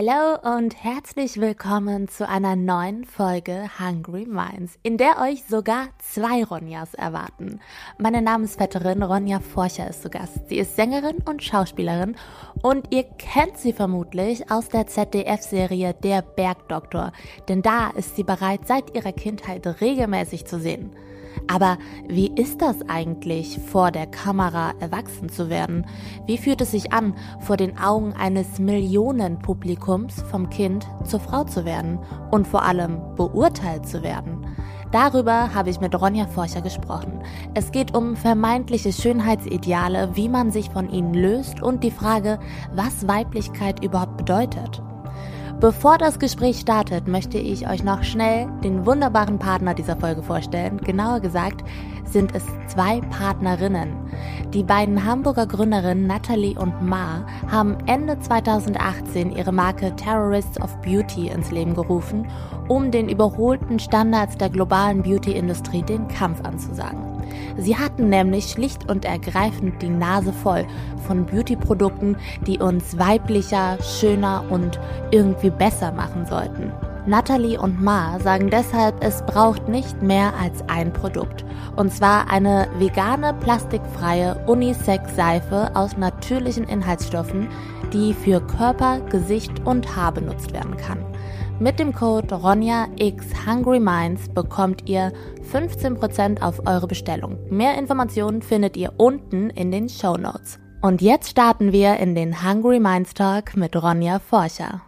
Hallo und herzlich willkommen zu einer neuen Folge Hungry Minds, in der euch sogar zwei Ronjas erwarten. Meine Namensvetterin Ronja Forcher ist zu Gast. Sie ist Sängerin und Schauspielerin und ihr kennt sie vermutlich aus der ZDF-Serie Der Bergdoktor, denn da ist sie bereits seit ihrer Kindheit regelmäßig zu sehen. Aber wie ist das eigentlich, vor der Kamera erwachsen zu werden? Wie fühlt es sich an, vor den Augen eines Millionenpublikums vom Kind zur Frau zu werden und vor allem beurteilt zu werden? Darüber habe ich mit Ronja Forscher gesprochen. Es geht um vermeintliche Schönheitsideale, wie man sich von ihnen löst und die Frage, was Weiblichkeit überhaupt bedeutet. Bevor das Gespräch startet, möchte ich euch noch schnell den wunderbaren Partner dieser Folge vorstellen. Genauer gesagt sind es zwei Partnerinnen. Die beiden Hamburger Gründerinnen Natalie und Ma haben Ende 2018 ihre Marke Terrorists of Beauty ins Leben gerufen, um den überholten Standards der globalen Beauty-Industrie den Kampf anzusagen. Sie hatten nämlich schlicht und ergreifend die Nase voll von Beauty-Produkten, die uns weiblicher, schöner und irgendwie besser machen sollten. Natalie und Ma sagen deshalb, es braucht nicht mehr als ein Produkt. Und zwar eine vegane, plastikfreie Unisex-Seife aus natürlichen Inhaltsstoffen, die für Körper, Gesicht und Haar benutzt werden kann. Mit dem Code RonjaX bekommt ihr 15% auf eure Bestellung. Mehr Informationen findet ihr unten in den Show Notes. Und jetzt starten wir in den Hungry Minds Talk mit Ronja Forscher.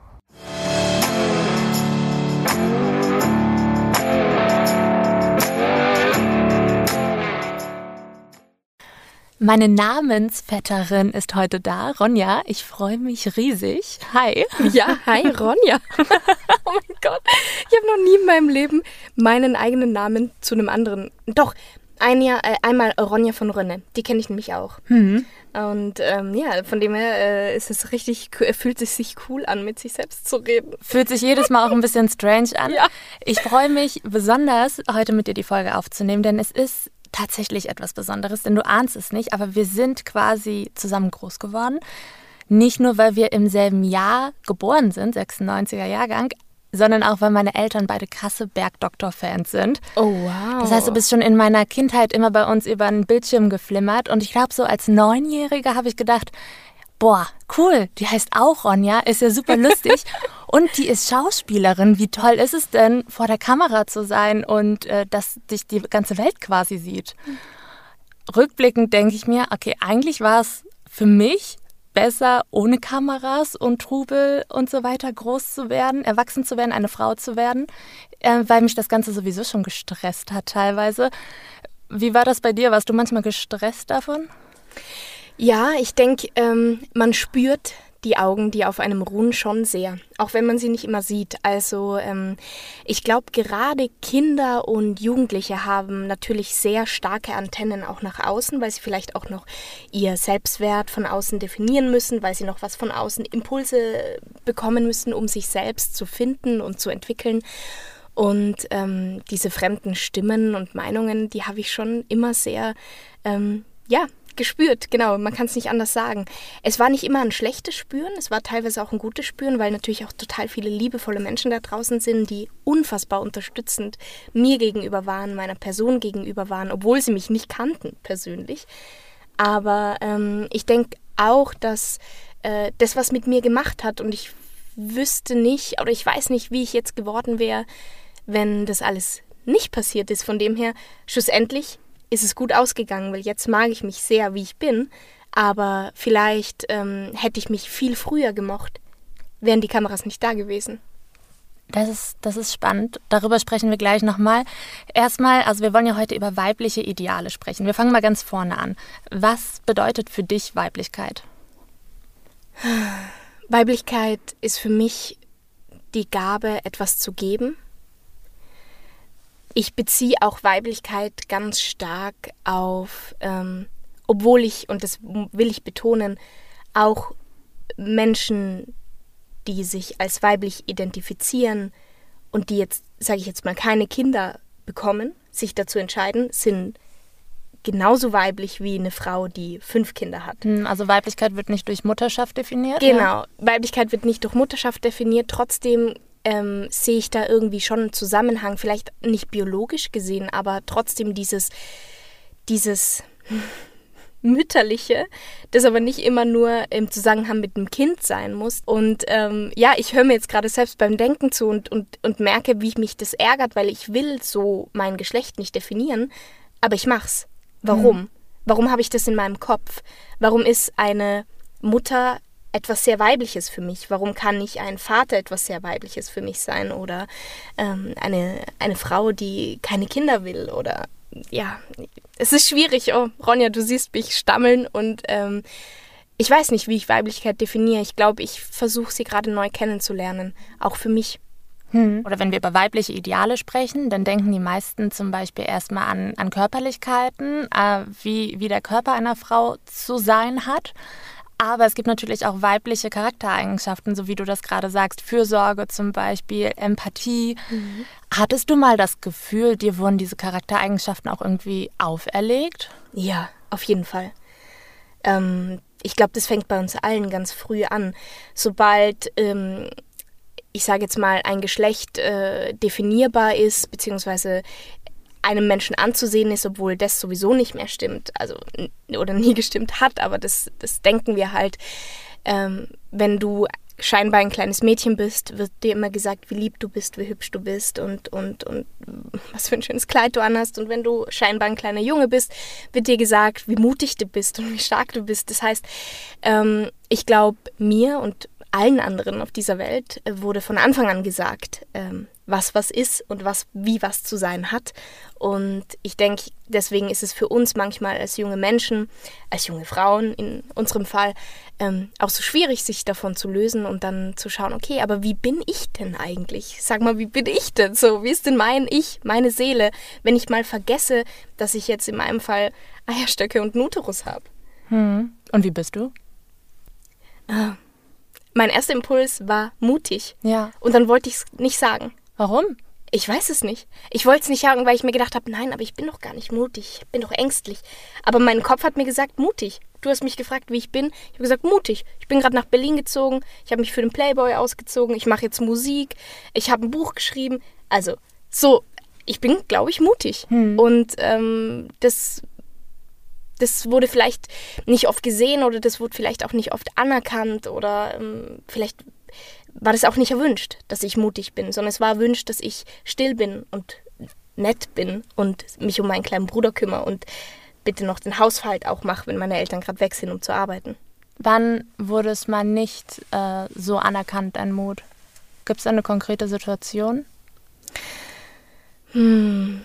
Meine Namensvetterin ist heute da, Ronja. Ich freue mich riesig. Hi. Ja, hi, Ronja. oh mein Gott. Ich habe noch nie in meinem Leben meinen eigenen Namen zu einem anderen. Doch, ein Jahr, äh, einmal Ronja von Rönne. Die kenne ich nämlich auch. Mhm. Und ähm, ja, von dem her äh, ist es richtig, fühlt es sich cool an, mit sich selbst zu reden. Fühlt sich jedes Mal auch ein bisschen strange an. Ja. Ich freue mich besonders, heute mit dir die Folge aufzunehmen, denn es ist tatsächlich etwas Besonderes, denn du ahnst es nicht, aber wir sind quasi zusammen groß geworden. Nicht nur, weil wir im selben Jahr geboren sind, 96er Jahrgang, sondern auch, weil meine Eltern beide krasse Bergdoktor-Fans sind. Oh, wow. Das heißt, du bist schon in meiner Kindheit immer bei uns über einen Bildschirm geflimmert und ich glaube, so als Neunjährige habe ich gedacht, boah, cool, die heißt auch Ronja, ist ja super lustig. und die ist Schauspielerin. Wie toll ist es denn, vor der Kamera zu sein und äh, dass dich die ganze Welt quasi sieht? Rückblickend denke ich mir, okay, eigentlich war es für mich besser, ohne Kameras und Trubel und so weiter groß zu werden, erwachsen zu werden, eine Frau zu werden, äh, weil mich das Ganze sowieso schon gestresst hat teilweise. Wie war das bei dir? Warst du manchmal gestresst davon? Ja, ich denke, ähm, man spürt die Augen, die auf einem ruhen, schon sehr, auch wenn man sie nicht immer sieht. Also ähm, ich glaube, gerade Kinder und Jugendliche haben natürlich sehr starke Antennen auch nach außen, weil sie vielleicht auch noch ihr Selbstwert von außen definieren müssen, weil sie noch was von außen Impulse bekommen müssen, um sich selbst zu finden und zu entwickeln. Und ähm, diese fremden Stimmen und Meinungen, die habe ich schon immer sehr, ähm, ja, gespürt, genau, man kann es nicht anders sagen. Es war nicht immer ein schlechtes Spüren, es war teilweise auch ein gutes Spüren, weil natürlich auch total viele liebevolle Menschen da draußen sind, die unfassbar unterstützend mir gegenüber waren, meiner Person gegenüber waren, obwohl sie mich nicht kannten persönlich. Aber ähm, ich denke auch, dass äh, das was mit mir gemacht hat und ich wüsste nicht oder ich weiß nicht, wie ich jetzt geworden wäre, wenn das alles nicht passiert ist. Von dem her, schlussendlich ist es gut ausgegangen, weil jetzt mag ich mich sehr, wie ich bin. Aber vielleicht ähm, hätte ich mich viel früher gemocht, wären die Kameras nicht da gewesen. Das ist, das ist spannend. Darüber sprechen wir gleich nochmal. Erstmal, also wir wollen ja heute über weibliche Ideale sprechen. Wir fangen mal ganz vorne an. Was bedeutet für dich Weiblichkeit? Weiblichkeit ist für mich die Gabe, etwas zu geben, ich beziehe auch Weiblichkeit ganz stark auf, ähm, obwohl ich, und das will ich betonen, auch Menschen, die sich als weiblich identifizieren und die jetzt, sage ich jetzt mal, keine Kinder bekommen, sich dazu entscheiden, sind genauso weiblich wie eine Frau, die fünf Kinder hat. Hm, also Weiblichkeit wird nicht durch Mutterschaft definiert? Genau, ja? Weiblichkeit wird nicht durch Mutterschaft definiert. Trotzdem ähm, sehe ich da irgendwie schon einen Zusammenhang, vielleicht nicht biologisch gesehen, aber trotzdem dieses, dieses Mütterliche, das aber nicht immer nur im Zusammenhang mit dem Kind sein muss. Und ähm, ja, ich höre mir jetzt gerade selbst beim Denken zu und, und, und merke, wie mich das ärgert, weil ich will so mein Geschlecht nicht definieren, aber ich mach's. Warum? Hm. Warum habe ich das in meinem Kopf? Warum ist eine Mutter etwas sehr Weibliches für mich? Warum kann nicht ein Vater etwas sehr Weibliches für mich sein? Oder ähm, eine, eine Frau, die keine Kinder will? Oder ja, es ist schwierig. Oh, Ronja, du siehst mich stammeln und ähm, ich weiß nicht, wie ich Weiblichkeit definiere. Ich glaube, ich versuche sie gerade neu kennenzulernen, auch für mich. Hm. Oder wenn wir über weibliche Ideale sprechen, dann denken die meisten zum Beispiel erstmal an, an Körperlichkeiten, äh, wie, wie der Körper einer Frau zu sein hat. Aber es gibt natürlich auch weibliche Charaktereigenschaften, so wie du das gerade sagst, Fürsorge zum Beispiel, Empathie. Mhm. Hattest du mal das Gefühl, dir wurden diese Charaktereigenschaften auch irgendwie auferlegt? Ja, auf jeden Fall. Ähm, ich glaube, das fängt bei uns allen ganz früh an. Sobald, ähm, ich sage jetzt mal, ein Geschlecht äh, definierbar ist, beziehungsweise einem Menschen anzusehen ist, obwohl das sowieso nicht mehr stimmt, also oder nie gestimmt hat, aber das, das denken wir halt. Ähm, wenn du scheinbar ein kleines Mädchen bist, wird dir immer gesagt, wie lieb du bist, wie hübsch du bist und, und, und was für ein schönes Kleid du anhast. Und wenn du scheinbar ein kleiner Junge bist, wird dir gesagt, wie mutig du bist und wie stark du bist. Das heißt, ähm, ich glaube, mir und allen anderen auf dieser Welt wurde von Anfang an gesagt, ähm, was was ist und was wie was zu sein hat. Und ich denke, deswegen ist es für uns manchmal als junge Menschen, als junge Frauen in unserem Fall, ähm, auch so schwierig, sich davon zu lösen und dann zu schauen, okay, aber wie bin ich denn eigentlich? Sag mal, wie bin ich denn so? Wie ist denn mein Ich, meine Seele, wenn ich mal vergesse, dass ich jetzt in meinem Fall Eierstöcke und Nuterus habe? Hm. Und wie bist du? Ah. Mein erster Impuls war mutig. Ja. Und dann wollte ich es nicht sagen. Warum? Ich weiß es nicht. Ich wollte es nicht sagen, weil ich mir gedacht habe, nein, aber ich bin doch gar nicht mutig. Ich bin doch ängstlich. Aber mein Kopf hat mir gesagt, mutig. Du hast mich gefragt, wie ich bin. Ich habe gesagt, mutig. Ich bin gerade nach Berlin gezogen. Ich habe mich für den Playboy ausgezogen. Ich mache jetzt Musik. Ich habe ein Buch geschrieben. Also, so, ich bin, glaube ich, mutig. Hm. Und ähm, das, das wurde vielleicht nicht oft gesehen oder das wurde vielleicht auch nicht oft anerkannt oder ähm, vielleicht war das auch nicht erwünscht, dass ich mutig bin, sondern es war erwünscht, dass ich still bin und nett bin und mich um meinen kleinen Bruder kümmere und bitte noch den Haushalt auch mache, wenn meine Eltern gerade weg sind, um zu arbeiten. Wann wurde es mal nicht äh, so anerkannt, ein Mut? Gibt es eine konkrete Situation? Hm.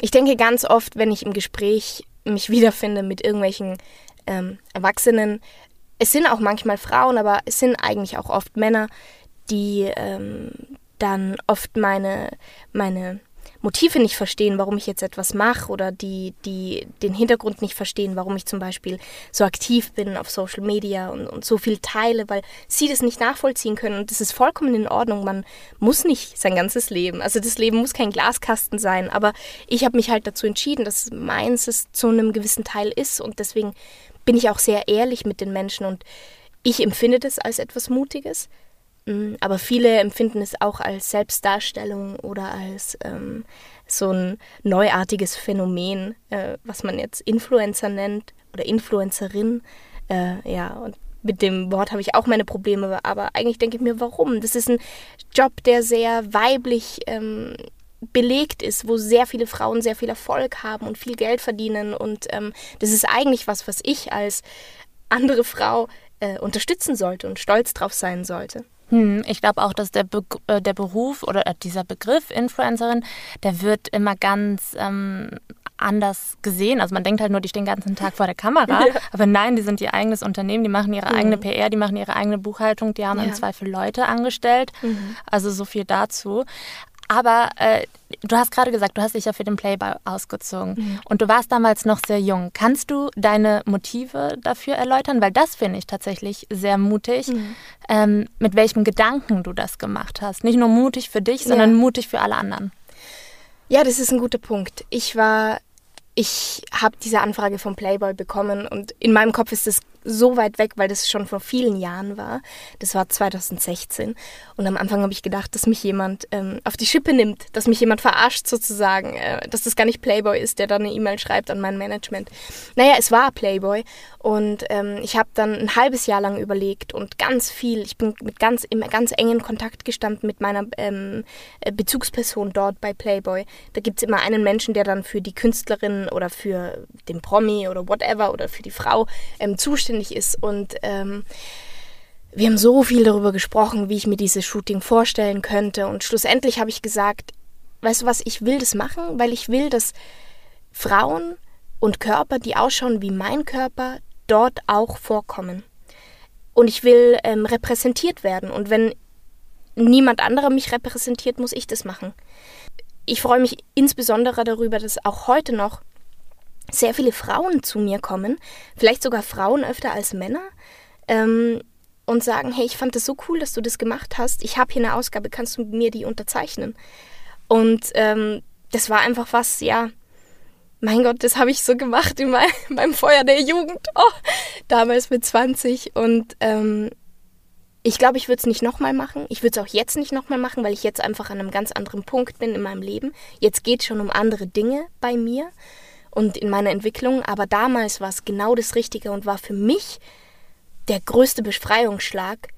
Ich denke ganz oft, wenn ich im Gespräch mich wiederfinde mit irgendwelchen ähm, Erwachsenen, es sind auch manchmal Frauen, aber es sind eigentlich auch oft Männer, die ähm, dann oft meine, meine Motive nicht verstehen, warum ich jetzt etwas mache oder die, die den Hintergrund nicht verstehen, warum ich zum Beispiel so aktiv bin auf Social Media und, und so viel teile, weil sie das nicht nachvollziehen können. Und das ist vollkommen in Ordnung. Man muss nicht sein ganzes Leben, also das Leben muss kein Glaskasten sein, aber ich habe mich halt dazu entschieden, dass meins es zu einem gewissen Teil ist und deswegen bin ich auch sehr ehrlich mit den Menschen und ich empfinde das als etwas Mutiges. Mm, aber viele empfinden es auch als Selbstdarstellung oder als ähm, so ein neuartiges Phänomen, äh, was man jetzt Influencer nennt oder Influencerin. Äh, ja, und mit dem Wort habe ich auch meine Probleme, aber eigentlich denke ich mir, warum? Das ist ein Job, der sehr weiblich ähm, belegt ist, wo sehr viele Frauen sehr viel Erfolg haben und viel Geld verdienen. Und ähm, das ist eigentlich was, was ich als andere Frau äh, unterstützen sollte und stolz drauf sein sollte. Hm, ich glaube auch, dass der, Be äh, der Beruf oder äh, dieser Begriff Influencerin, der wird immer ganz ähm, anders gesehen. Also man denkt halt nur, die stehen den ganzen Tag vor der Kamera. Ja. Aber nein, die sind ihr eigenes Unternehmen, die machen ihre mhm. eigene PR, die machen ihre eigene Buchhaltung, die haben ja. im Zweifel Leute angestellt. Mhm. Also so viel dazu. Aber äh, du hast gerade gesagt, du hast dich ja für den Playboy ausgezogen mhm. und du warst damals noch sehr jung. Kannst du deine Motive dafür erläutern? Weil das finde ich tatsächlich sehr mutig, mhm. ähm, mit welchem Gedanken du das gemacht hast. Nicht nur mutig für dich, sondern ja. mutig für alle anderen. Ja, das ist ein guter Punkt. Ich war ich habe diese Anfrage vom Playboy bekommen und in meinem Kopf ist das so weit weg, weil das schon vor vielen Jahren war. Das war 2016. Und am Anfang habe ich gedacht, dass mich jemand ähm, auf die Schippe nimmt, dass mich jemand verarscht sozusagen, äh, dass das gar nicht Playboy ist, der dann eine E-Mail schreibt an mein Management. Naja, es war Playboy und ähm, ich habe dann ein halbes Jahr lang überlegt und ganz viel, ich bin mit ganz, im ganz engen Kontakt gestanden mit meiner ähm, äh, Bezugsperson dort bei Playboy. Da gibt es immer einen Menschen, der dann für die Künstlerin oder für den Promi oder whatever oder für die Frau ähm, zuständig zuständig ist. Und ähm, wir haben so viel darüber gesprochen, wie ich mir dieses Shooting vorstellen könnte. Und schlussendlich habe ich gesagt, weißt du was, ich will das machen, weil ich will, dass Frauen und Körper, die ausschauen wie mein Körper, dort auch vorkommen. Und ich will ähm, repräsentiert werden. Und wenn niemand anderer mich repräsentiert, muss ich das machen. Ich freue mich insbesondere darüber, dass auch heute noch sehr viele Frauen zu mir kommen, vielleicht sogar Frauen öfter als Männer, ähm, und sagen, hey, ich fand das so cool, dass du das gemacht hast. Ich habe hier eine Ausgabe, kannst du mir die unterzeichnen? Und ähm, das war einfach was, ja, mein Gott, das habe ich so gemacht in mein, meinem Feuer der Jugend, oh, damals mit 20. Und ähm, ich glaube, ich würde es nicht nochmal machen. Ich würde es auch jetzt nicht nochmal machen, weil ich jetzt einfach an einem ganz anderen Punkt bin in meinem Leben. Jetzt geht es schon um andere Dinge bei mir und in meiner Entwicklung, aber damals war es genau das Richtige und war für mich der größte Befreiungsschlag,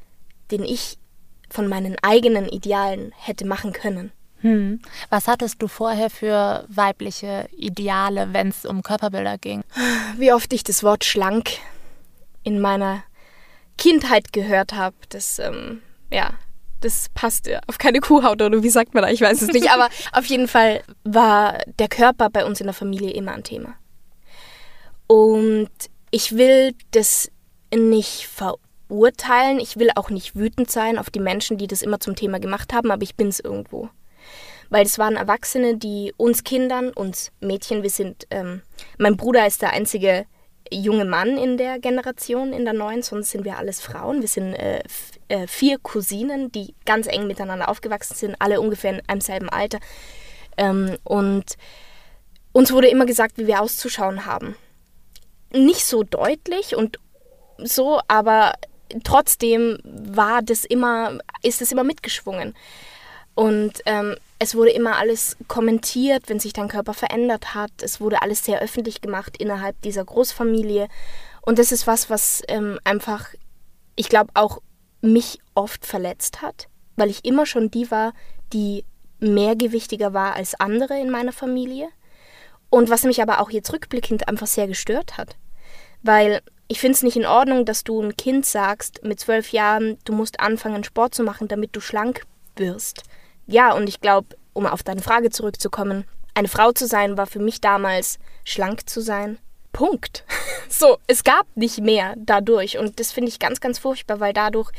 den ich von meinen eigenen Idealen hätte machen können. Hm. Was hattest du vorher für weibliche Ideale, wenn es um Körperbilder ging? Wie oft ich das Wort schlank in meiner Kindheit gehört habe, das ähm, ja, das passt auf keine Kuhhaut oder wie sagt man da, ich weiß es nicht. Aber auf jeden Fall war der Körper bei uns in der Familie immer ein Thema. Und ich will das nicht verurteilen, ich will auch nicht wütend sein auf die Menschen, die das immer zum Thema gemacht haben, aber ich bin es irgendwo. Weil es waren Erwachsene, die uns Kindern, uns Mädchen, wir sind, ähm, mein Bruder ist der einzige junge Mann in der Generation, in der neuen, sonst sind wir alles Frauen. Wir sind äh, äh, vier Cousinen, die ganz eng miteinander aufgewachsen sind, alle ungefähr in einem selben Alter. Ähm, und uns wurde immer gesagt, wie wir auszuschauen haben. Nicht so deutlich und so, aber trotzdem war das immer, ist es immer mitgeschwungen. Und ähm, es wurde immer alles kommentiert, wenn sich dein Körper verändert hat. Es wurde alles sehr öffentlich gemacht innerhalb dieser Großfamilie. Und das ist was, was ähm, einfach, ich glaube, auch mich oft verletzt hat, weil ich immer schon die war, die mehrgewichtiger war als andere in meiner Familie. Und was mich aber auch jetzt rückblickend einfach sehr gestört hat. Weil ich finde es nicht in Ordnung, dass du ein Kind sagst mit zwölf Jahren, du musst anfangen, Sport zu machen, damit du schlank wirst. Ja, und ich glaube, um auf deine Frage zurückzukommen, eine Frau zu sein war für mich damals schlank zu sein. Punkt. So, es gab nicht mehr dadurch und das finde ich ganz, ganz furchtbar, weil dadurch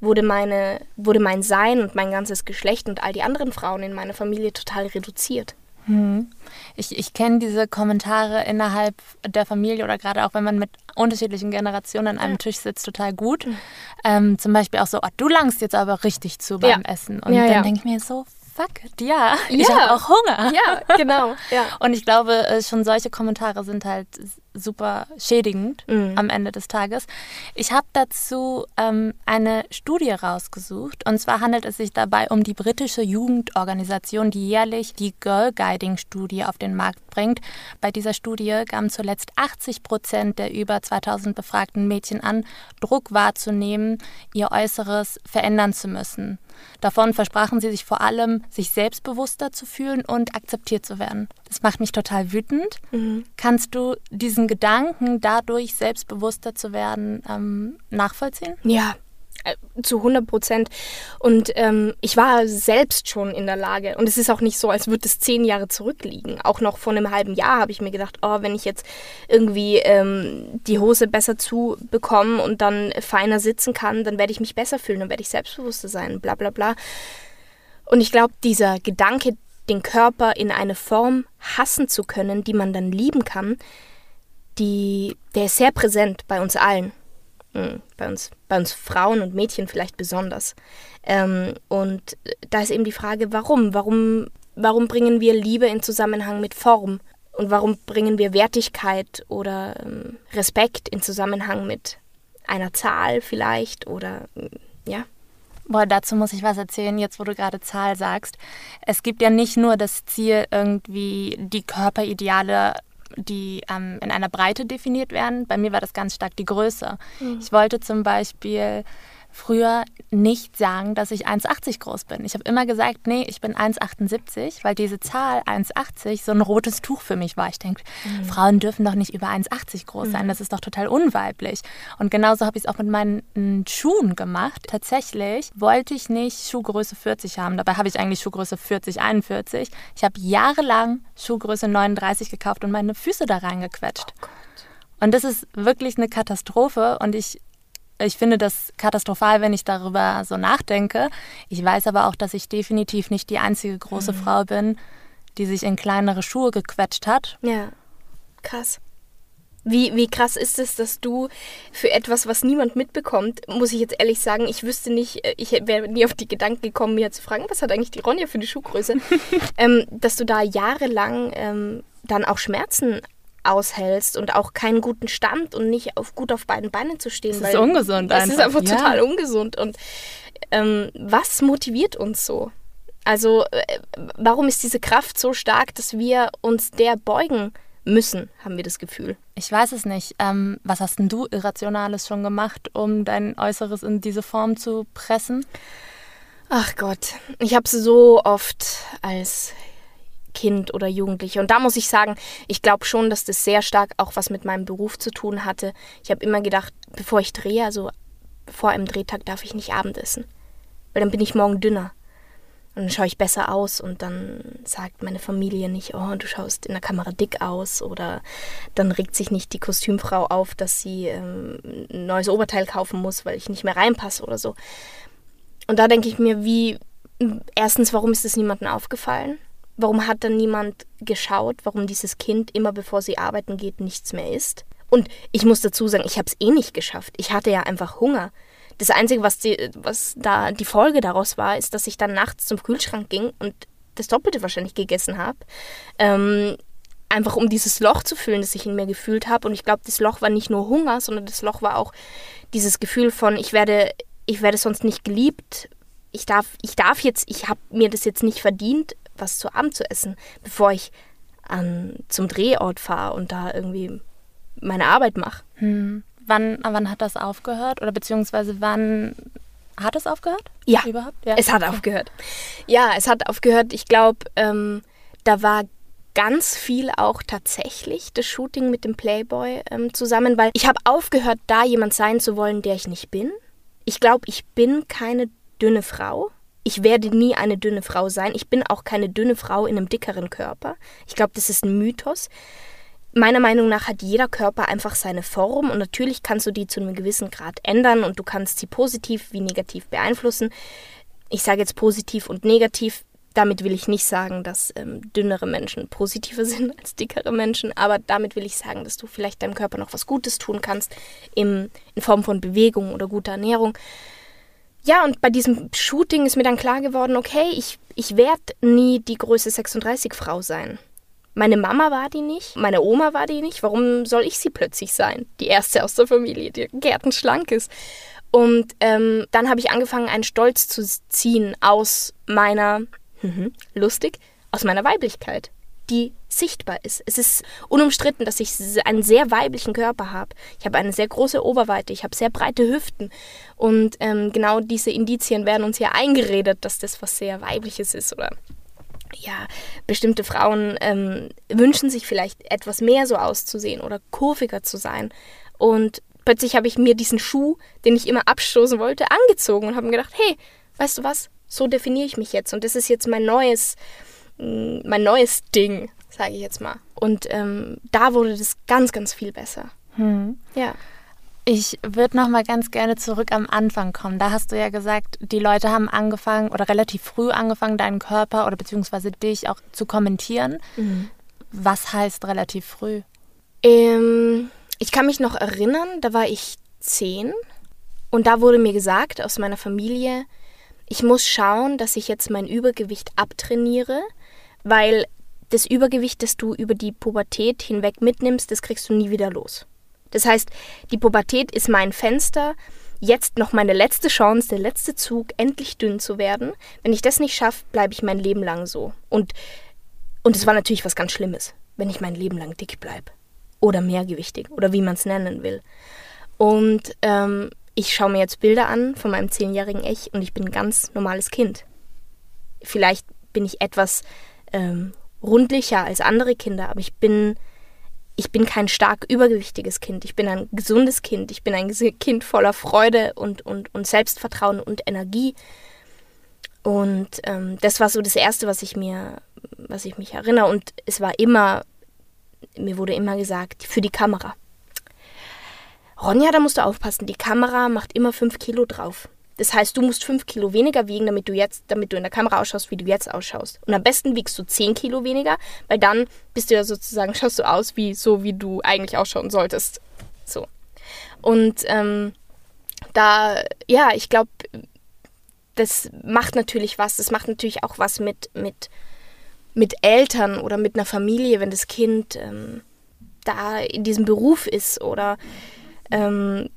wurde meine, wurde mein Sein und mein ganzes Geschlecht und all die anderen Frauen in meiner Familie total reduziert. Hm. Ich, ich kenne diese Kommentare innerhalb der Familie oder gerade auch wenn man mit unterschiedlichen Generationen an einem ja. Tisch sitzt, total gut. Mhm. Ähm, zum Beispiel auch so, oh, du langst jetzt aber richtig zu beim ja. Essen. Und ja, dann denke ich mir so, fuck, ja, ich habe auch Hunger. Ja, genau. Ja. Und ich glaube, äh, schon solche Kommentare sind halt super schädigend mhm. am Ende des Tages. Ich habe dazu ähm, eine Studie rausgesucht. Und zwar handelt es sich dabei um die britische Jugendorganisation, die jährlich die Girl Guiding Studie auf den Markt bringt. Bei dieser Studie gaben zuletzt 80 Prozent der über 2000 befragten Mädchen an, Druck wahrzunehmen, ihr Äußeres verändern zu müssen. Davon versprachen sie sich vor allem, sich selbstbewusster zu fühlen und akzeptiert zu werden. Das macht mich total wütend. Mhm. Kannst du diesen Gedanken, dadurch selbstbewusster zu werden, ähm, nachvollziehen? Ja, äh, zu 100 Prozent. Und ähm, ich war selbst schon in der Lage. Und es ist auch nicht so, als würde es zehn Jahre zurückliegen. Auch noch vor einem halben Jahr habe ich mir gedacht, oh, wenn ich jetzt irgendwie ähm, die Hose besser zubekomme und dann feiner sitzen kann, dann werde ich mich besser fühlen, dann werde ich selbstbewusster sein, bla bla bla. Und ich glaube, dieser Gedanke, den Körper in eine Form hassen zu können, die man dann lieben kann, die, der ist sehr präsent bei uns allen. Hm, bei uns, bei uns Frauen und Mädchen vielleicht besonders. Ähm, und da ist eben die Frage, warum? Warum, warum bringen wir Liebe in Zusammenhang mit Form? Und warum bringen wir Wertigkeit oder ähm, Respekt in Zusammenhang mit einer Zahl vielleicht oder ja? Boah, dazu muss ich was erzählen, jetzt wo du gerade Zahl sagst. Es gibt ja nicht nur das Ziel, irgendwie die Körperideale die ähm, in einer Breite definiert werden. Bei mir war das ganz stark die Größe. Mhm. Ich wollte zum Beispiel früher nicht sagen, dass ich 1,80 groß bin. Ich habe immer gesagt, nee, ich bin 1,78, weil diese Zahl 1,80 so ein rotes Tuch für mich war. Ich denke, mhm. Frauen dürfen doch nicht über 1,80 groß sein. Mhm. Das ist doch total unweiblich. Und genauso habe ich es auch mit meinen Schuhen gemacht. Tatsächlich wollte ich nicht Schuhgröße 40 haben. Dabei habe ich eigentlich Schuhgröße 40, 41. Ich habe jahrelang Schuhgröße 39 gekauft und meine Füße da reingequetscht. Oh und das ist wirklich eine Katastrophe. Und ich ich finde das katastrophal, wenn ich darüber so nachdenke. Ich weiß aber auch, dass ich definitiv nicht die einzige große mhm. Frau bin, die sich in kleinere Schuhe gequetscht hat. Ja, krass. Wie, wie krass ist es, dass du für etwas, was niemand mitbekommt, muss ich jetzt ehrlich sagen, ich wüsste nicht, äh, ich wäre nie auf die Gedanken gekommen, mir zu fragen, was hat eigentlich die Ronja für eine Schuhgröße, ähm, dass du da jahrelang ähm, dann auch Schmerzen aushältst und auch keinen guten Stand und nicht auf, gut auf beiden Beinen zu stehen. Das ist ungesund Das ist einfach ja. total ungesund. Und ähm, was motiviert uns so? Also äh, warum ist diese Kraft so stark, dass wir uns der beugen müssen, haben wir das Gefühl? Ich weiß es nicht. Ähm, was hast denn du Irrationales schon gemacht, um dein Äußeres in diese Form zu pressen? Ach Gott, ich habe so oft als Kind oder Jugendliche. Und da muss ich sagen, ich glaube schon, dass das sehr stark auch was mit meinem Beruf zu tun hatte. Ich habe immer gedacht, bevor ich drehe, also vor einem Drehtag darf ich nicht Abendessen. Weil dann bin ich morgen dünner. Und dann schaue ich besser aus und dann sagt meine Familie nicht, oh, du schaust in der Kamera dick aus oder dann regt sich nicht die Kostümfrau auf, dass sie ähm, ein neues Oberteil kaufen muss, weil ich nicht mehr reinpasse oder so. Und da denke ich mir, wie, erstens, warum ist es niemandem aufgefallen? Warum hat dann niemand geschaut, warum dieses Kind immer bevor sie arbeiten geht nichts mehr isst? Und ich muss dazu sagen, ich habe es eh nicht geschafft. Ich hatte ja einfach Hunger. Das Einzige, was, die, was da die Folge daraus war, ist, dass ich dann nachts zum Kühlschrank ging und das Doppelte wahrscheinlich gegessen habe. Ähm, einfach um dieses Loch zu füllen, das ich in mir gefühlt habe. Und ich glaube, das Loch war nicht nur Hunger, sondern das Loch war auch dieses Gefühl von, ich werde, ich werde sonst nicht geliebt. Ich darf, ich darf jetzt, ich habe mir das jetzt nicht verdient, was zu Abend zu essen, bevor ich an, zum Drehort fahre und da irgendwie meine Arbeit mache. Hm. Wann, wann hat das aufgehört? Oder beziehungsweise wann hat es aufgehört? Ja, überhaupt? Ja. es hat aufgehört. Ja, es hat aufgehört. Ich glaube, ähm, da war ganz viel auch tatsächlich das Shooting mit dem Playboy ähm, zusammen, weil ich habe aufgehört, da jemand sein zu wollen, der ich nicht bin. Ich glaube, ich bin keine dünne Frau ich werde nie eine dünne Frau sein. Ich bin auch keine dünne Frau in einem dickeren Körper. Ich glaube, das ist ein Mythos. Meiner Meinung nach hat jeder Körper einfach seine Form und natürlich kannst du die zu einem gewissen Grad ändern und du kannst sie positiv wie negativ beeinflussen. Ich sage jetzt positiv und negativ. Damit will ich nicht sagen, dass ähm, dünnere Menschen positiver sind als dickere Menschen, aber damit will ich sagen, dass du vielleicht deinem Körper noch was Gutes tun kannst im, in Form von Bewegung oder guter Ernährung. Ja, und bei diesem Shooting ist mir dann klar geworden, okay, ich, ich werde nie die Größe 36 Frau sein. Meine Mama war die nicht, meine Oma war die nicht. Warum soll ich sie plötzlich sein? Die erste aus der Familie, die gärtenschlank ist. Und ähm, dann habe ich angefangen, einen Stolz zu ziehen aus meiner, lustig, aus meiner Weiblichkeit die sichtbar ist. Es ist unumstritten, dass ich einen sehr weiblichen Körper habe. Ich habe eine sehr große Oberweite, ich habe sehr breite Hüften. Und ähm, genau diese Indizien werden uns ja eingeredet, dass das was sehr Weibliches ist oder ja, bestimmte Frauen ähm, wünschen sich vielleicht etwas mehr so auszusehen oder kurviger zu sein. Und plötzlich habe ich mir diesen Schuh, den ich immer abstoßen wollte, angezogen und habe mir gedacht, hey, weißt du was, so definiere ich mich jetzt. Und das ist jetzt mein neues, mein neues Ding, sage ich jetzt mal. Und ähm, da wurde das ganz, ganz viel besser. Hm. Ja. Ich würde noch mal ganz gerne zurück am Anfang kommen. Da hast du ja gesagt, die Leute haben angefangen oder relativ früh angefangen, deinen Körper oder beziehungsweise dich auch zu kommentieren. Mhm. Was heißt relativ früh? Ähm, ich kann mich noch erinnern, da war ich zehn und da wurde mir gesagt aus meiner Familie, ich muss schauen, dass ich jetzt mein Übergewicht abtrainiere, weil das Übergewicht, das du über die Pubertät hinweg mitnimmst, das kriegst du nie wieder los. Das heißt, die Pubertät ist mein Fenster, jetzt noch meine letzte Chance, der letzte Zug, endlich dünn zu werden. Wenn ich das nicht schaffe, bleibe ich mein Leben lang so. Und und es war natürlich was ganz Schlimmes, wenn ich mein Leben lang dick bleibe. Oder mehrgewichtig oder wie man es nennen will. Und ähm, ich schaue mir jetzt Bilder an von meinem zehnjährigen Ich und ich bin ein ganz normales Kind. Vielleicht bin ich etwas ähm, rundlicher als andere Kinder, aber ich bin ich bin kein stark übergewichtiges Kind. Ich bin ein gesundes Kind. Ich bin ein Kind voller Freude und, und, und Selbstvertrauen und Energie. Und ähm, das war so das Erste, was ich mir, was ich mich erinnere. Und es war immer, mir wurde immer gesagt, für die Kamera. Ronja, da musst du aufpassen, die Kamera macht immer fünf Kilo drauf. Das heißt, du musst fünf Kilo weniger wiegen, damit du jetzt, damit du in der Kamera ausschaust, wie du jetzt ausschaust. Und am besten wiegst du zehn Kilo weniger, weil dann bist du ja sozusagen, schaust du aus wie so, wie du eigentlich ausschauen solltest. So. Und ähm, da, ja, ich glaube, das macht natürlich was. Das macht natürlich auch was mit, mit, mit Eltern oder mit einer Familie, wenn das Kind ähm, da in diesem Beruf ist oder ähm,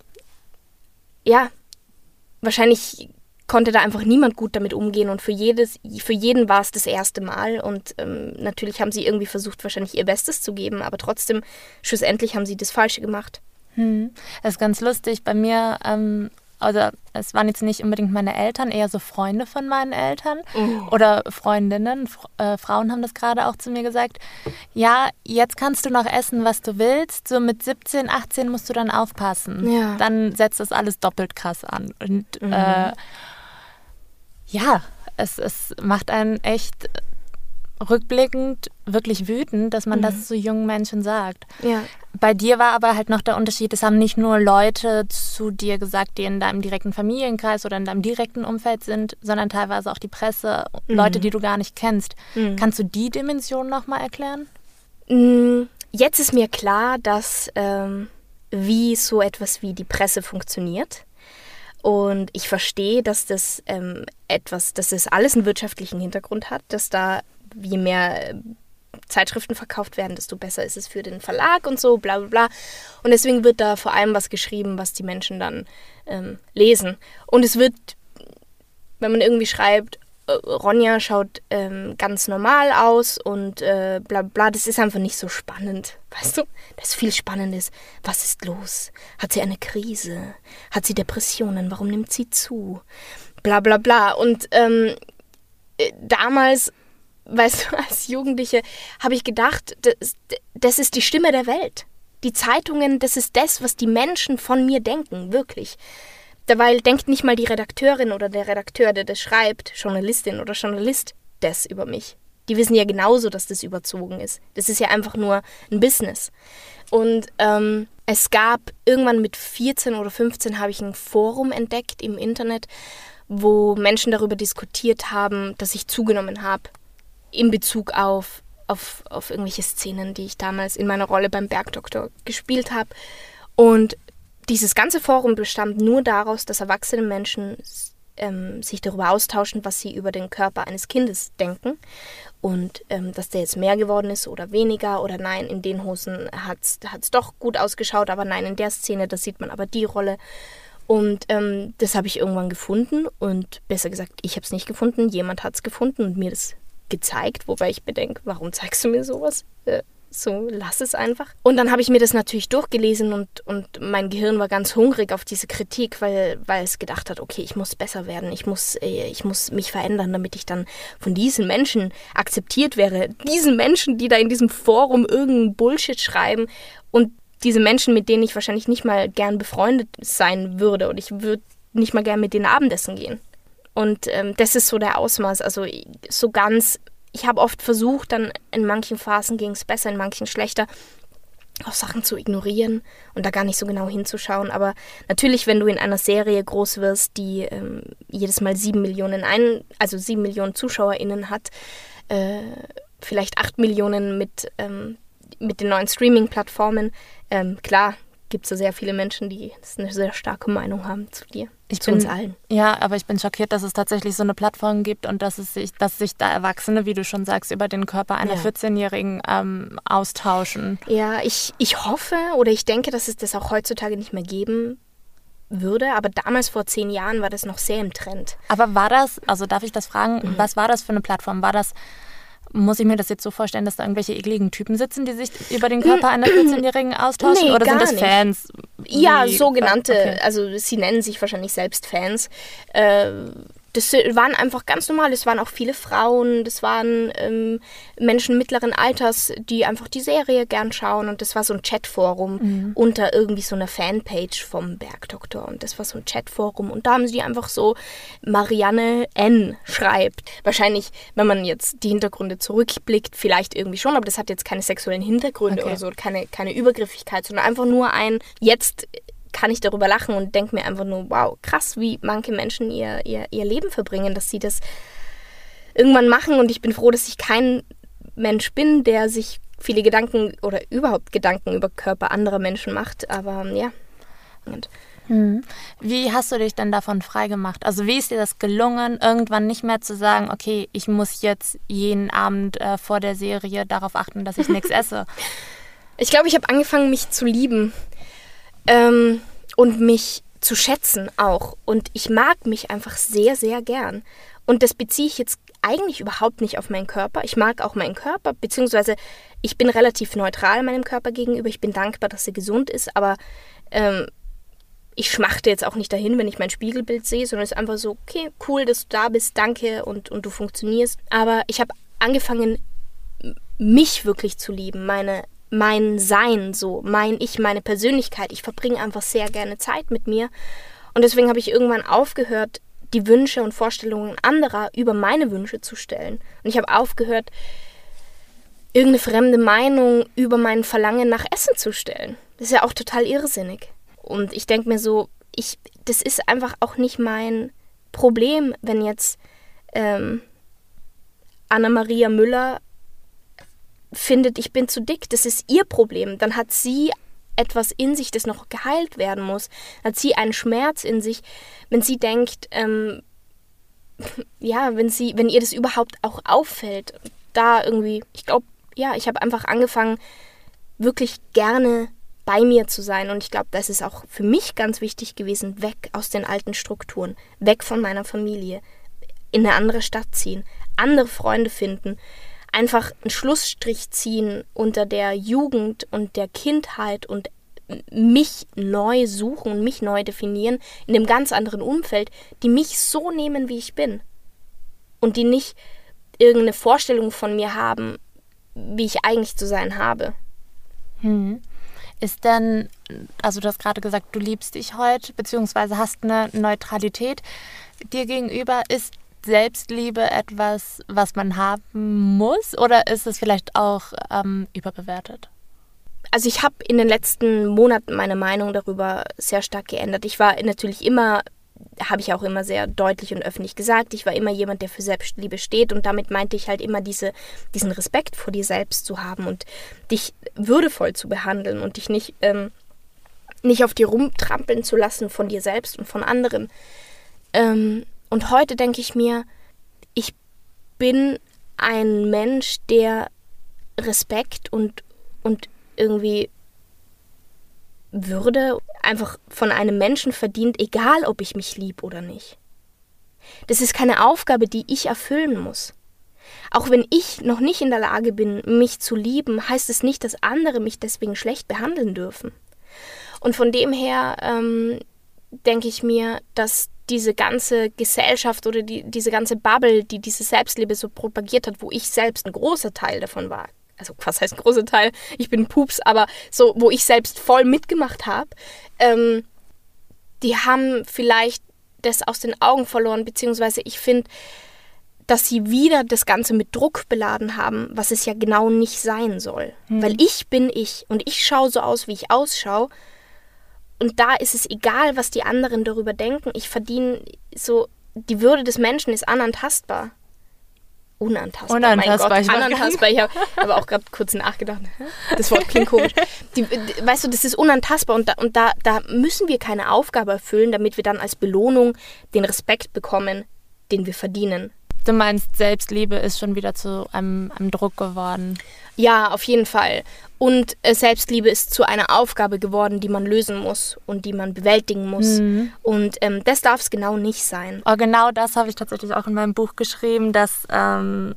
ja, wahrscheinlich konnte da einfach niemand gut damit umgehen und für, jedes, für jeden war es das erste Mal und ähm, natürlich haben sie irgendwie versucht, wahrscheinlich ihr Bestes zu geben, aber trotzdem, schlussendlich haben sie das Falsche gemacht. Hm. Das ist ganz lustig. Bei mir ähm, also es waren jetzt nicht unbedingt meine Eltern, eher so Freunde von meinen Eltern oh. oder Freundinnen. F äh, Frauen haben das gerade auch zu mir gesagt. Ja, jetzt kannst du noch essen, was du willst. So mit 17, 18 musst du dann aufpassen. Ja. Dann setzt das alles doppelt krass an. Und mhm. äh, ja, es, es macht einen echt rückblickend wirklich wütend, dass man mhm. das zu jungen Menschen sagt. Ja. Bei dir war aber halt noch der Unterschied, es haben nicht nur Leute zu dir gesagt, die in deinem direkten Familienkreis oder in deinem direkten Umfeld sind, sondern teilweise auch die Presse, mhm. Leute, die du gar nicht kennst. Mhm. Kannst du die Dimension nochmal erklären? Mm, jetzt ist mir klar, dass ähm, wie so etwas wie die Presse funktioniert. Und ich verstehe, dass das ähm, etwas, dass das alles einen wirtschaftlichen Hintergrund hat, dass da je mehr äh, Zeitschriften verkauft werden, desto besser ist es für den Verlag und so, bla bla bla. Und deswegen wird da vor allem was geschrieben, was die Menschen dann ähm, lesen. Und es wird, wenn man irgendwie schreibt, äh, Ronja schaut ähm, ganz normal aus und äh, bla bla, das ist einfach nicht so spannend. Weißt du? Das viel Spannendes. Was ist los? Hat sie eine Krise? Hat sie Depressionen? Warum nimmt sie zu? Bla bla bla. Und ähm, äh, damals weißt du, als Jugendliche habe ich gedacht, das, das ist die Stimme der Welt. Die Zeitungen, das ist das, was die Menschen von mir denken, wirklich. Dabei denkt nicht mal die Redakteurin oder der Redakteur, der das schreibt, Journalistin oder Journalist, das über mich. Die wissen ja genauso, dass das überzogen ist. Das ist ja einfach nur ein Business. Und ähm, es gab irgendwann mit 14 oder 15 habe ich ein Forum entdeckt im Internet, wo Menschen darüber diskutiert haben, dass ich zugenommen habe in Bezug auf, auf, auf irgendwelche Szenen, die ich damals in meiner Rolle beim Bergdoktor gespielt habe. Und dieses ganze Forum bestand nur daraus, dass erwachsene Menschen ähm, sich darüber austauschen, was sie über den Körper eines Kindes denken. Und ähm, dass der jetzt mehr geworden ist oder weniger oder nein, in den Hosen hat es doch gut ausgeschaut, aber nein, in der Szene, da sieht man aber die Rolle. Und ähm, das habe ich irgendwann gefunden und besser gesagt, ich habe es nicht gefunden, jemand hat es gefunden und mir das gezeigt, wobei ich bedenke, warum zeigst du mir sowas? Äh, so, lass es einfach. Und dann habe ich mir das natürlich durchgelesen und, und mein Gehirn war ganz hungrig auf diese Kritik, weil, weil es gedacht hat, okay, ich muss besser werden, ich muss, äh, ich muss mich verändern, damit ich dann von diesen Menschen akzeptiert wäre. Diesen Menschen, die da in diesem Forum irgendeinen Bullshit schreiben und diese Menschen, mit denen ich wahrscheinlich nicht mal gern befreundet sein würde und ich würde nicht mal gern mit denen Abendessen gehen. Und ähm, das ist so der Ausmaß. Also so ganz, ich habe oft versucht, dann in manchen Phasen ging es besser, in manchen schlechter. auch Sachen zu ignorieren und da gar nicht so genau hinzuschauen. Aber natürlich, wenn du in einer Serie groß wirst, die ähm, jedes Mal sieben Millionen ein, also sieben Millionen ZuschauerInnen hat, äh, vielleicht acht Millionen mit, ähm, mit den neuen Streaming-Plattformen, ähm, klar, gibt es sehr viele Menschen, die eine sehr starke Meinung haben zu dir. Ich zu bin, uns allen. Ja, aber ich bin schockiert, dass es tatsächlich so eine Plattform gibt und dass es sich, dass sich da Erwachsene, wie du schon sagst, über den Körper einer ja. 14-Jährigen ähm, austauschen. Ja, ich, ich hoffe oder ich denke, dass es das auch heutzutage nicht mehr geben würde, aber damals vor zehn Jahren war das noch sehr im Trend. Aber war das, also darf ich das fragen, mhm. was war das für eine Plattform? War das muss ich mir das jetzt so vorstellen, dass da irgendwelche ekligen Typen sitzen, die sich über den Körper einer 14-Jährigen austauschen? Nee, oder sind das Fans? Ja, sogenannte, okay. also sie nennen sich wahrscheinlich selbst Fans. Äh, das waren einfach ganz normal. Es waren auch viele Frauen, das waren ähm, Menschen mittleren Alters, die einfach die Serie gern schauen. Und das war so ein Chatforum mhm. unter irgendwie so einer Fanpage vom Bergdoktor. Und das war so ein Chatforum. Und da haben sie einfach so Marianne N. schreibt. Wahrscheinlich, wenn man jetzt die Hintergründe zurückblickt, vielleicht irgendwie schon, aber das hat jetzt keine sexuellen Hintergründe okay. oder so, keine, keine Übergriffigkeit, sondern einfach nur ein, jetzt kann ich darüber lachen und denke mir einfach nur, wow, krass, wie manche Menschen ihr, ihr, ihr Leben verbringen, dass sie das irgendwann machen. Und ich bin froh, dass ich kein Mensch bin, der sich viele Gedanken oder überhaupt Gedanken über Körper anderer Menschen macht. Aber ja. Und hm. wie hast du dich denn davon freigemacht? Also wie ist dir das gelungen, irgendwann nicht mehr zu sagen, okay, ich muss jetzt jeden Abend äh, vor der Serie darauf achten, dass ich nichts esse? Ich glaube, ich habe angefangen, mich zu lieben ähm, und mich zu schätzen auch. Und ich mag mich einfach sehr, sehr gern. Und das beziehe ich jetzt eigentlich überhaupt nicht auf meinen Körper. Ich mag auch meinen Körper, beziehungsweise ich bin relativ neutral meinem Körper gegenüber. Ich bin dankbar, dass er gesund ist, aber ähm, ich schmachte jetzt auch nicht dahin, wenn ich mein Spiegelbild sehe, sondern es ist einfach so, okay, cool, dass du da bist, danke und, und du funktionierst. Aber ich habe angefangen, mich wirklich zu lieben, meine mein Sein, so mein Ich, meine Persönlichkeit. Ich verbringe einfach sehr gerne Zeit mit mir. Und deswegen habe ich irgendwann aufgehört, die Wünsche und Vorstellungen anderer über meine Wünsche zu stellen. Und ich habe aufgehört, irgendeine fremde Meinung über mein Verlangen nach Essen zu stellen. Das ist ja auch total irrsinnig. Und ich denke mir so, ich, das ist einfach auch nicht mein Problem, wenn jetzt ähm, Anna-Maria Müller findet, ich bin zu dick, das ist ihr Problem, dann hat sie etwas in sich, das noch geheilt werden muss. Hat sie einen Schmerz in sich, wenn sie denkt, ähm, ja, wenn sie, wenn ihr das überhaupt auch auffällt, da irgendwie, ich glaube, ja, ich habe einfach angefangen, wirklich gerne bei mir zu sein. Und ich glaube, das ist auch für mich ganz wichtig gewesen, weg aus den alten Strukturen, weg von meiner Familie, in eine andere Stadt ziehen, andere Freunde finden, einfach einen Schlussstrich ziehen unter der Jugend und der Kindheit und mich neu suchen und mich neu definieren in einem ganz anderen Umfeld, die mich so nehmen, wie ich bin. Und die nicht irgendeine Vorstellung von mir haben, wie ich eigentlich zu sein habe. Hm. Ist denn, also du hast gerade gesagt, du liebst dich heute, beziehungsweise hast eine Neutralität dir gegenüber. Ist Selbstliebe etwas, was man haben muss oder ist es vielleicht auch ähm, überbewertet? Also ich habe in den letzten Monaten meine Meinung darüber sehr stark geändert. Ich war natürlich immer, habe ich auch immer sehr deutlich und öffentlich gesagt, ich war immer jemand, der für Selbstliebe steht und damit meinte ich halt immer diese, diesen Respekt vor dir selbst zu haben und dich würdevoll zu behandeln und dich nicht, ähm, nicht auf dir rumtrampeln zu lassen von dir selbst und von anderen. Ähm, und heute denke ich mir, ich bin ein Mensch, der Respekt und, und irgendwie Würde einfach von einem Menschen verdient, egal ob ich mich lieb oder nicht. Das ist keine Aufgabe, die ich erfüllen muss. Auch wenn ich noch nicht in der Lage bin, mich zu lieben, heißt es nicht, dass andere mich deswegen schlecht behandeln dürfen. Und von dem her ähm, denke ich mir, dass diese ganze Gesellschaft oder die, diese ganze Bubble, die diese Selbstliebe so propagiert hat, wo ich selbst ein großer Teil davon war. Also was heißt ein großer Teil? Ich bin Pups, aber so, wo ich selbst voll mitgemacht habe, ähm, die haben vielleicht das aus den Augen verloren, beziehungsweise ich finde, dass sie wieder das Ganze mit Druck beladen haben, was es ja genau nicht sein soll. Mhm. Weil ich bin ich und ich schaue so aus, wie ich ausschaue. Und da ist es egal, was die anderen darüber denken. Ich verdiene so, die Würde des Menschen ist unantastbar. Unantastbar. Unantastbar. Mein Gott, ich unantastbar. Ich habe aber auch gerade kurz nachgedacht. Das Wort klingt komisch. Die, weißt du, das ist unantastbar und, da, und da, da müssen wir keine Aufgabe erfüllen, damit wir dann als Belohnung den Respekt bekommen, den wir verdienen. Du meinst, Selbstliebe ist schon wieder zu einem, einem Druck geworden. Ja, auf jeden Fall. Und äh, Selbstliebe ist zu einer Aufgabe geworden, die man lösen muss und die man bewältigen muss. Mhm. Und ähm, das darf es genau nicht sein. Oh, genau das habe ich tatsächlich auch in meinem Buch geschrieben, dass ähm,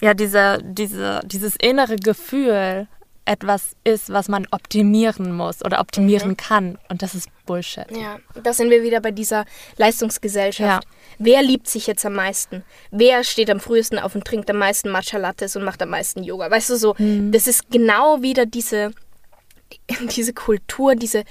ja diese, diese, dieses innere Gefühl etwas ist, was man optimieren muss oder optimieren mhm. kann. Und das ist Bullshit. Ja, da sind wir wieder bei dieser Leistungsgesellschaft. Ja. Wer liebt sich jetzt am meisten? Wer steht am frühesten auf und trinkt am meisten Matcha Lattes und macht am meisten Yoga? Weißt du so, mhm. das ist genau wieder diese, diese Kultur, diese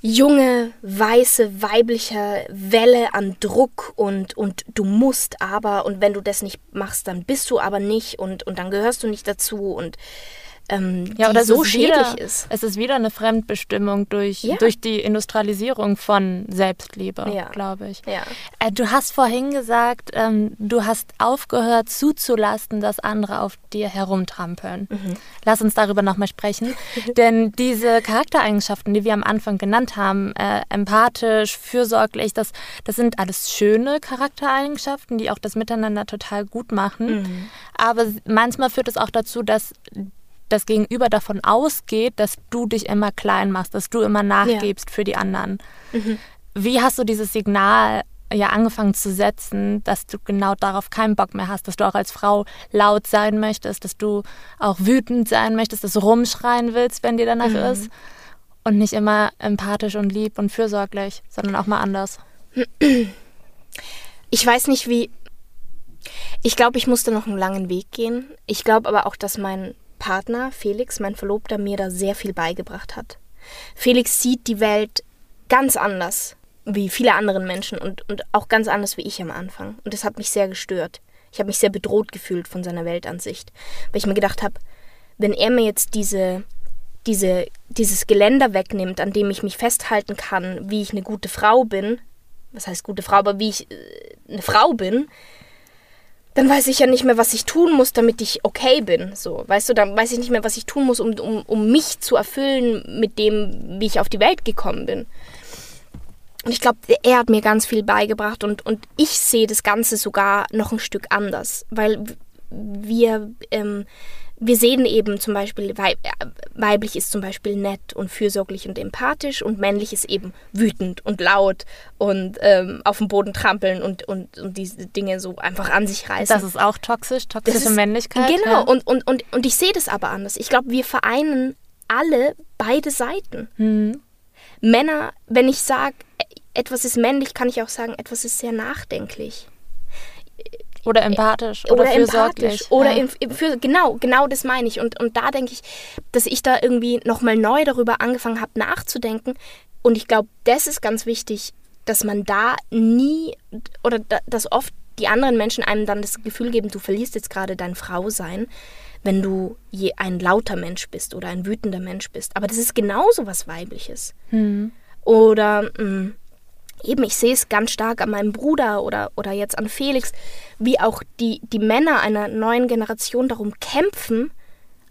junge, weiße, weibliche Welle an Druck und, und du musst aber und wenn du das nicht machst, dann bist du aber nicht und, und dann gehörst du nicht dazu und ähm, ja, oder so schädlich wieder, ist. Es ist wieder eine Fremdbestimmung durch, ja. durch die Industrialisierung von Selbstliebe, ja. glaube ich. Ja. Äh, du hast vorhin gesagt, ähm, du hast aufgehört zuzulassen, dass andere auf dir herumtrampeln. Mhm. Lass uns darüber nochmal sprechen. Denn diese Charaktereigenschaften, die wir am Anfang genannt haben, äh, empathisch, fürsorglich, das, das sind alles schöne Charaktereigenschaften, die auch das Miteinander total gut machen. Mhm. Aber manchmal führt es auch dazu, dass das Gegenüber davon ausgeht, dass du dich immer klein machst, dass du immer nachgibst ja. für die anderen. Mhm. Wie hast du dieses Signal ja angefangen zu setzen, dass du genau darauf keinen Bock mehr hast, dass du auch als Frau laut sein möchtest, dass du auch wütend sein möchtest, dass du rumschreien willst, wenn dir danach mhm. ist und nicht immer empathisch und lieb und fürsorglich, sondern auch mal anders. Ich weiß nicht, wie. Ich glaube, ich musste noch einen langen Weg gehen. Ich glaube aber auch, dass mein Partner, Felix, mein Verlobter, mir da sehr viel beigebracht hat. Felix sieht die Welt ganz anders wie viele andere Menschen und, und auch ganz anders wie ich am Anfang. Und das hat mich sehr gestört. Ich habe mich sehr bedroht gefühlt von seiner Weltansicht, weil ich mir gedacht habe, wenn er mir jetzt diese, diese, dieses Geländer wegnimmt, an dem ich mich festhalten kann, wie ich eine gute Frau bin, was heißt gute Frau, aber wie ich äh, eine Frau bin, dann weiß ich ja nicht mehr, was ich tun muss, damit ich okay bin. So, weißt du, dann weiß ich nicht mehr, was ich tun muss, um, um, um mich zu erfüllen mit dem, wie ich auf die Welt gekommen bin. Und ich glaube, er hat mir ganz viel beigebracht und, und ich sehe das Ganze sogar noch ein Stück anders, weil wir ähm, wir sehen eben zum Beispiel, weib, äh, weiblich ist zum Beispiel nett und fürsorglich und empathisch und männlich ist eben wütend und laut und ähm, auf dem Boden trampeln und, und, und diese Dinge so einfach an sich reißen. Das ist auch toxisch, toxische ist, Männlichkeit. Genau, ja. und, und, und, und ich sehe das aber anders. Ich glaube, wir vereinen alle beide Seiten. Mhm. Männer, wenn ich sage, etwas ist männlich, kann ich auch sagen, etwas ist sehr nachdenklich. Oder empathisch. Oder, oder empathisch. Oder ja. in, für, genau, genau das meine ich. Und, und da denke ich, dass ich da irgendwie nochmal neu darüber angefangen habe nachzudenken. Und ich glaube, das ist ganz wichtig, dass man da nie oder da, dass oft die anderen Menschen einem dann das Gefühl geben, du verlierst jetzt gerade dein Frausein, wenn du je ein lauter Mensch bist oder ein wütender Mensch bist. Aber das ist genauso was Weibliches. Hm. Oder mh, mm, eben, ich sehe es ganz stark an meinem Bruder oder, oder jetzt an Felix, wie auch die, die Männer einer neuen Generation darum kämpfen,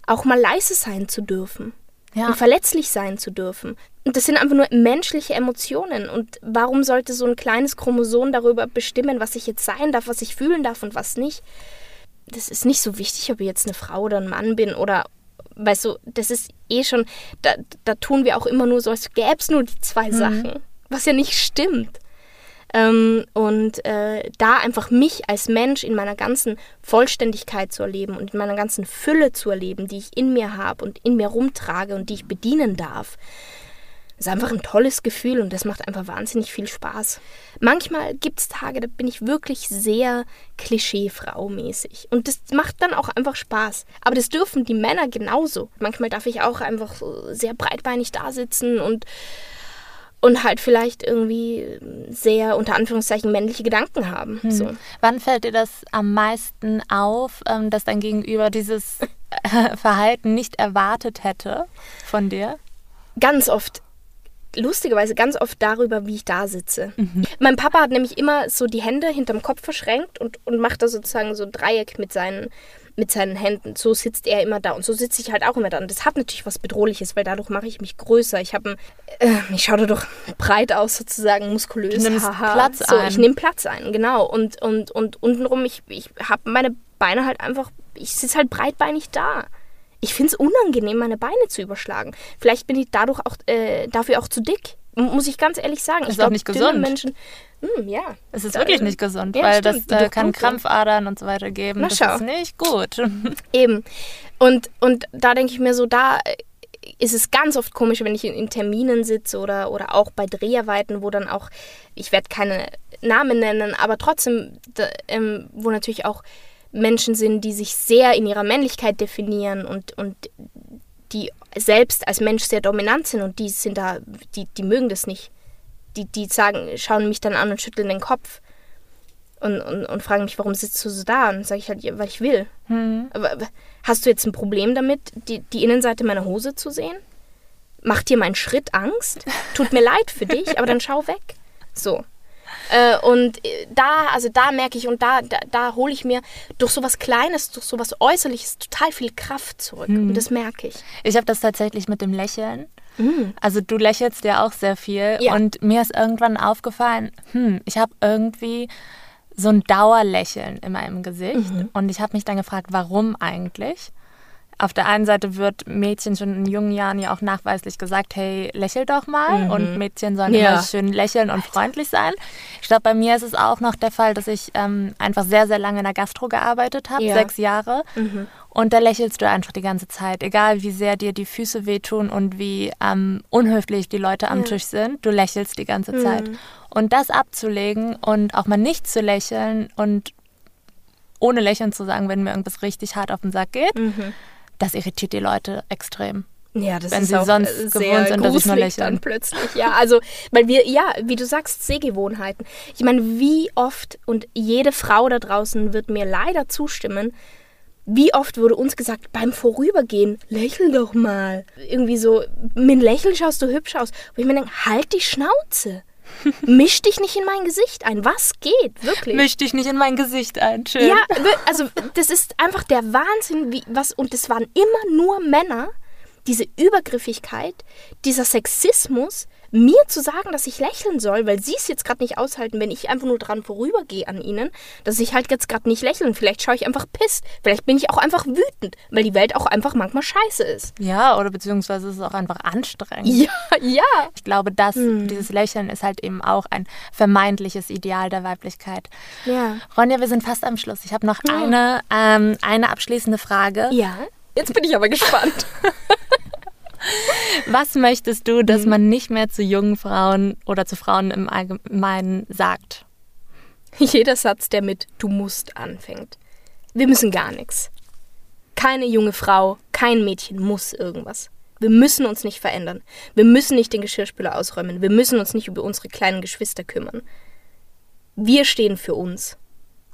auch mal leise sein zu dürfen. Ja. Und verletzlich sein zu dürfen. Und das sind einfach nur menschliche Emotionen. Und warum sollte so ein kleines Chromosom darüber bestimmen, was ich jetzt sein darf, was ich fühlen darf und was nicht? Das ist nicht so wichtig, ob ich jetzt eine Frau oder ein Mann bin oder, weißt du, das ist eh schon, da, da tun wir auch immer nur so, als gäbe es nur die zwei mhm. Sachen was ja nicht stimmt. Ähm, und äh, da einfach mich als Mensch in meiner ganzen Vollständigkeit zu erleben und in meiner ganzen Fülle zu erleben, die ich in mir habe und in mir rumtrage und die ich bedienen darf, ist einfach ein tolles Gefühl und das macht einfach wahnsinnig viel Spaß. Manchmal gibt es Tage, da bin ich wirklich sehr Klischee-Frau-mäßig. Und das macht dann auch einfach Spaß. Aber das dürfen die Männer genauso. Manchmal darf ich auch einfach sehr breitbeinig da sitzen und und halt vielleicht irgendwie sehr unter Anführungszeichen männliche Gedanken haben. Hm. So. Wann fällt dir das am meisten auf, ähm, dass dein Gegenüber dieses äh, Verhalten nicht erwartet hätte von dir? Ganz oft lustigerweise ganz oft darüber, wie ich da sitze. Mhm. Mein Papa hat nämlich immer so die Hände hinterm Kopf verschränkt und, und macht da sozusagen so ein Dreieck mit seinen, mit seinen Händen. So sitzt er immer da und so sitze ich halt auch immer da. Und das hat natürlich was Bedrohliches, weil dadurch mache ich mich größer. Ich habe, äh, ich schaue da doch breit aus sozusagen, muskulös. Du nimmst Haha. Platz so, ein. Ich nehme Platz ein, genau. Und, und, und untenrum, ich, ich habe meine Beine halt einfach, ich sitze halt breitbeinig da ich finde es unangenehm, meine Beine zu überschlagen. Vielleicht bin ich dadurch auch, äh, dafür auch zu dick. Muss ich ganz ehrlich sagen. Das ist ich auch nicht gesund. Menschen, mh, hm, ja. Es ist wirklich nicht gesund, ja, weil stimmt. das äh, kann Krampfadern und so weiter geben. Na, das schau. ist nicht gut. Eben. Und, und da denke ich mir so, da ist es ganz oft komisch, wenn ich in, in Terminen sitze oder, oder auch bei Dreharbeiten, wo dann auch, ich werde keine Namen nennen, aber trotzdem, da, ähm, wo natürlich auch Menschen sind, die sich sehr in ihrer Männlichkeit definieren und, und die selbst als Mensch sehr dominant sind und die sind da, die, die mögen das nicht. Die, die sagen, schauen mich dann an und schütteln den Kopf und, und, und fragen mich, warum sitzt du so da? Und sage ich halt, weil ich will. Mhm. Aber hast du jetzt ein Problem damit, die, die Innenseite meiner Hose zu sehen? Macht dir mein Schritt Angst? Tut mir leid für dich, aber dann schau weg. So. Äh, und äh, da, also da merke ich und da, da, da hole ich mir durch so was Kleines, durch so was Äußerliches total viel Kraft zurück. Mhm. Und das merke ich. Ich habe das tatsächlich mit dem Lächeln. Mhm. Also du lächelst ja auch sehr viel. Ja. Und mir ist irgendwann aufgefallen, hm, ich habe irgendwie so ein Dauerlächeln in meinem Gesicht. Mhm. Und ich habe mich dann gefragt, warum eigentlich? Auf der einen Seite wird Mädchen schon in jungen Jahren ja auch nachweislich gesagt, hey, lächel doch mal. Mhm. Und Mädchen sollen ja. immer schön lächeln und freundlich sein. Ich glaube, bei mir ist es auch noch der Fall, dass ich ähm, einfach sehr, sehr lange in der Gastro gearbeitet habe, ja. sechs Jahre. Mhm. Und da lächelst du einfach die ganze Zeit, egal wie sehr dir die Füße wehtun und wie ähm, unhöflich die Leute am ja. Tisch sind. Du lächelst die ganze mhm. Zeit. Und das abzulegen und auch mal nicht zu lächeln und ohne lächeln zu sagen, wenn mir irgendwas richtig hart auf den Sack geht, mhm das irritiert die Leute extrem. Ja, das wenn ist sie auch sonst sehr gewohnt sind, dass ich nur lächle. dann plötzlich. Ja, also, weil wir, ja, wie du sagst, Sehgewohnheiten. Ich meine, wie oft, und jede Frau da draußen wird mir leider zustimmen, wie oft wurde uns gesagt, beim Vorübergehen, lächel doch mal. Irgendwie so, mit Lächeln schaust du hübsch aus. Wo ich mir denke, halt die Schnauze. Misch dich nicht in mein Gesicht ein. Was geht? Wirklich. Misch dich nicht in mein Gesicht ein. Schön. Ja, also das ist einfach der Wahnsinn, wie was und es waren immer nur Männer. Diese Übergriffigkeit, dieser Sexismus, mir zu sagen, dass ich lächeln soll, weil sie es jetzt gerade nicht aushalten, wenn ich einfach nur dran vorübergehe an ihnen, dass ich halt jetzt gerade nicht lächeln. Vielleicht schaue ich einfach pisst. Vielleicht bin ich auch einfach wütend, weil die Welt auch einfach manchmal scheiße ist. Ja, oder beziehungsweise ist es auch einfach anstrengend. Ja, ja. Ich glaube, dass hm. dieses Lächeln ist halt eben auch ein vermeintliches Ideal der Weiblichkeit. Ja. Ronja, wir sind fast am Schluss. Ich habe noch ja. eine, ähm, eine abschließende Frage. Ja. Jetzt bin ich aber gespannt. Was möchtest du, dass mhm. man nicht mehr zu jungen Frauen oder zu Frauen im Allgemeinen sagt? Jeder Satz, der mit du musst anfängt. Wir müssen gar nichts. Keine junge Frau, kein Mädchen muss irgendwas. Wir müssen uns nicht verändern. Wir müssen nicht den Geschirrspüler ausräumen. Wir müssen uns nicht über unsere kleinen Geschwister kümmern. Wir stehen für uns.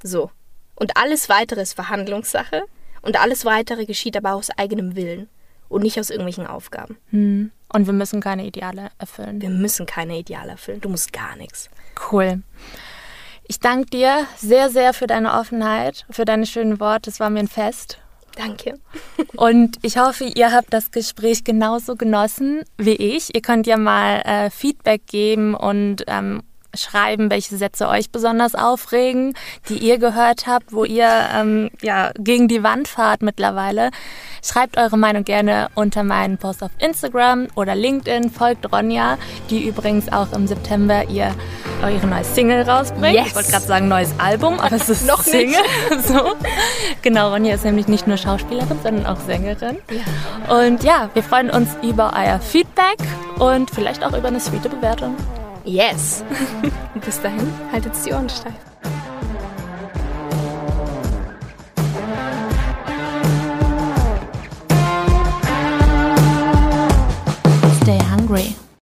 So. Und alles weitere ist Verhandlungssache und alles weitere geschieht aber aus eigenem Willen und nicht aus irgendwelchen Aufgaben. Hm. Und wir müssen keine Ideale erfüllen. Wir müssen keine Ideale erfüllen. Du musst gar nichts. Cool. Ich danke dir sehr, sehr für deine Offenheit, für deine schönen Worte. Es war mir ein Fest. Danke. Und ich hoffe, ihr habt das Gespräch genauso genossen wie ich. Ihr könnt ja mal äh, Feedback geben und ähm, schreiben, welche Sätze euch besonders aufregen, die ihr gehört habt, wo ihr ähm, ja, gegen die Wand fahrt mittlerweile. Schreibt eure Meinung gerne unter meinen Post auf Instagram oder LinkedIn. Folgt Ronja, die übrigens auch im September ihr ihre neue Single rausbringt. Yes. Ich wollte gerade sagen neues Album, aber es ist noch Single. so. Genau, Ronja ist nämlich nicht nur Schauspielerin, sondern auch Sängerin. Ja. Und ja, wir freuen uns über euer Feedback und vielleicht auch über eine sweete Bewertung. Yes. Bis dahin, haltet die Ohren steif. Stay hungry.